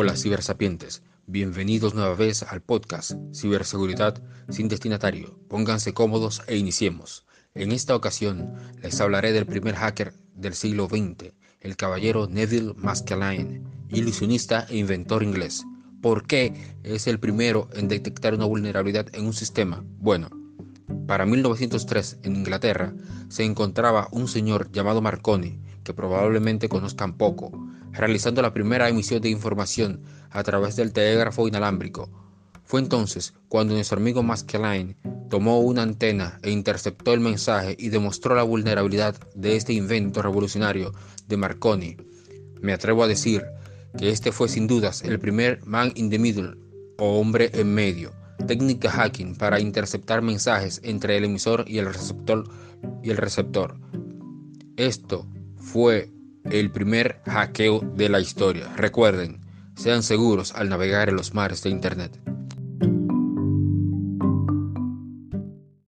Hola cibersapientes, bienvenidos nueva vez al podcast Ciberseguridad sin destinatario. Pónganse cómodos e iniciemos. En esta ocasión les hablaré del primer hacker del siglo XX, el caballero Neville Maskelyne, ilusionista e inventor inglés. ¿Por qué es el primero en detectar una vulnerabilidad en un sistema? Bueno, para 1903 en Inglaterra se encontraba un señor llamado Marconi, que probablemente conozcan poco, realizando la primera emisión de información a través del telégrafo inalámbrico. Fue entonces cuando nuestro amigo Maskelyne tomó una antena e interceptó el mensaje y demostró la vulnerabilidad de este invento revolucionario de Marconi. Me atrevo a decir que este fue sin dudas el primer man in the middle o hombre en medio, técnica hacking para interceptar mensajes entre el emisor y el receptor y el receptor. Esto fue el primer hackeo de la historia. Recuerden, sean seguros al navegar en los mares de Internet.